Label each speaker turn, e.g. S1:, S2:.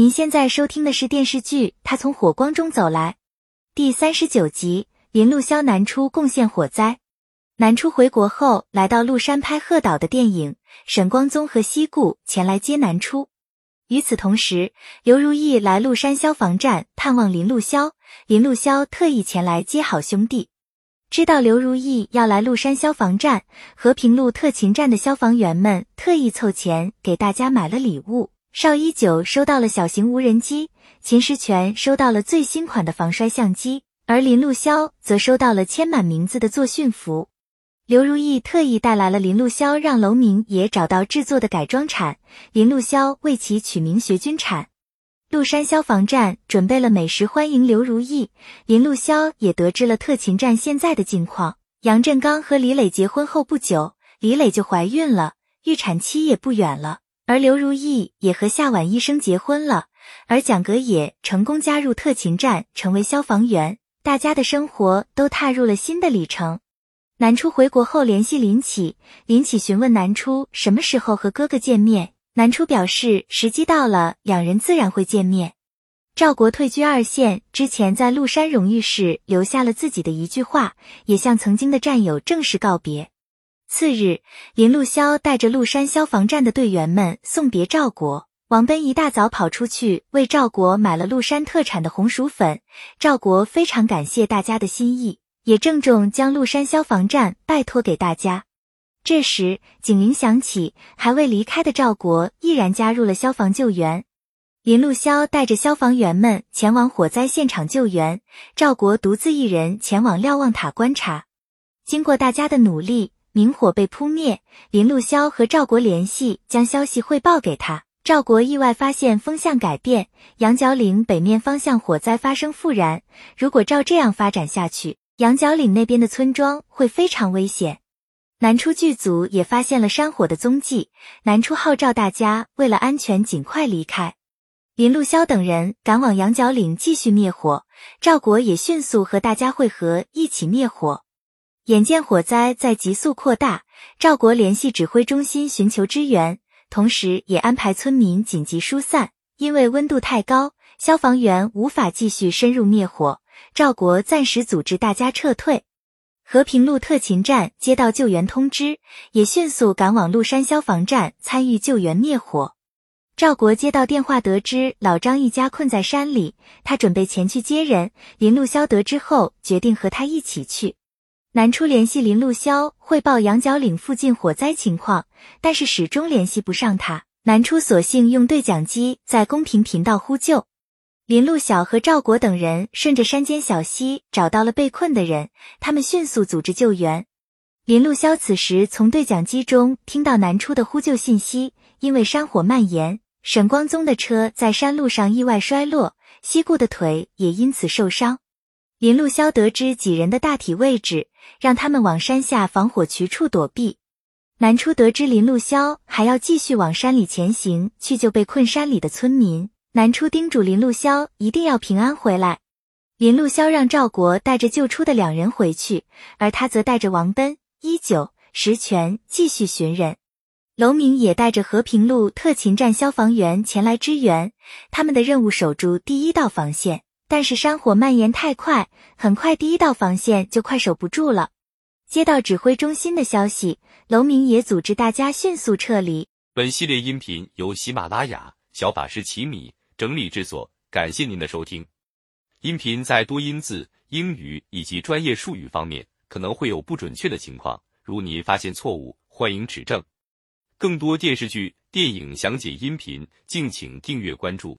S1: 您现在收听的是电视剧《他从火光中走来》第三十九集。林路潇南出贡献火灾。南出回国后，来到麓山拍贺导的电影。沈光宗和西固前来接南出。与此同时，刘如意来麓山消防站探望林路潇。林路潇特意前来接好兄弟。知道刘如意要来麓山消防站，和平路特勤站的消防员们特意凑钱给大家买了礼物。邵一九收到了小型无人机，秦时全收到了最新款的防摔相机，而林路潇则收到了签满名字的作训服。刘如意特意带来了林路潇让楼明也找到制作的改装铲，林路潇为其取名学军铲。麓山消防站准备了美食欢迎刘如意，林路潇也得知了特勤站现在的近况。杨振刚和李磊结婚后不久，李磊就怀孕了，预产期也不远了。而刘如意也和夏婉医生结婚了，而蒋格也成功加入特勤站，成为消防员。大家的生活都踏入了新的里程。南初回国后联系林启，林启询问南初什么时候和哥哥见面，南初表示时机到了，两人自然会见面。赵国退居二线之前，在麓山荣誉室留下了自己的一句话，也向曾经的战友正式告别。次日，林路潇带着麓山消防站的队员们送别赵国。王奔一大早跑出去为赵国买了麓山特产的红薯粉。赵国非常感谢大家的心意，也郑重将麓山消防站拜托给大家。这时警铃响起，还未离开的赵国毅然加入了消防救援。林路潇带着消防员们前往火灾现场救援，赵国独自一人前往瞭望塔观察。经过大家的努力。明火被扑灭，林路潇和赵国联系，将消息汇报给他。赵国意外发现风向改变，羊角岭北面方向火灾发生复燃。如果照这样发展下去，羊角岭那边的村庄会非常危险。南初剧组也发现了山火的踪迹，南初号召大家为了安全尽快离开。林路潇等人赶往羊角岭继续灭火，赵国也迅速和大家会合，一起灭火。眼见火灾在急速扩大，赵国联系指挥中心寻求支援，同时也安排村民紧急疏散。因为温度太高，消防员无法继续深入灭火，赵国暂时组织大家撤退。和平路特勤站接到救援通知，也迅速赶往麓山消防站参与救援灭火。赵国接到电话，得知老张一家困在山里，他准备前去接人。林路潇得知后，决定和他一起去。南初联系林路潇汇报羊角岭附近火灾情况，但是始终联系不上他。南初索性用对讲机在公屏频道呼救。林路晓和赵国等人顺着山间小溪找到了被困的人，他们迅速组织救援。林路潇此时从对讲机中听到南初的呼救信息，因为山火蔓延，沈光宗的车在山路上意外摔落，西固的腿也因此受伤。林路潇得知几人的大体位置，让他们往山下防火渠处躲避。南初得知林路潇还要继续往山里前行，去救被困山里的村民。南初叮嘱林路潇一定要平安回来。林路潇让赵国带着救出的两人回去，而他则带着王奔、一九、石泉继续寻人。楼明也带着和平路特勤站消防员前来支援，他们的任务守住第一道防线。但是山火蔓延太快，很快第一道防线就快守不住了。接到指挥中心的消息，楼明也组织大家迅速撤离。
S2: 本系列音频由喜马拉雅小法师奇米整理制作，感谢您的收听。音频在多音字、英语以及专业术语方面可能会有不准确的情况，如你发现错误，欢迎指正。更多电视剧、电影详解音频，敬请订阅关注。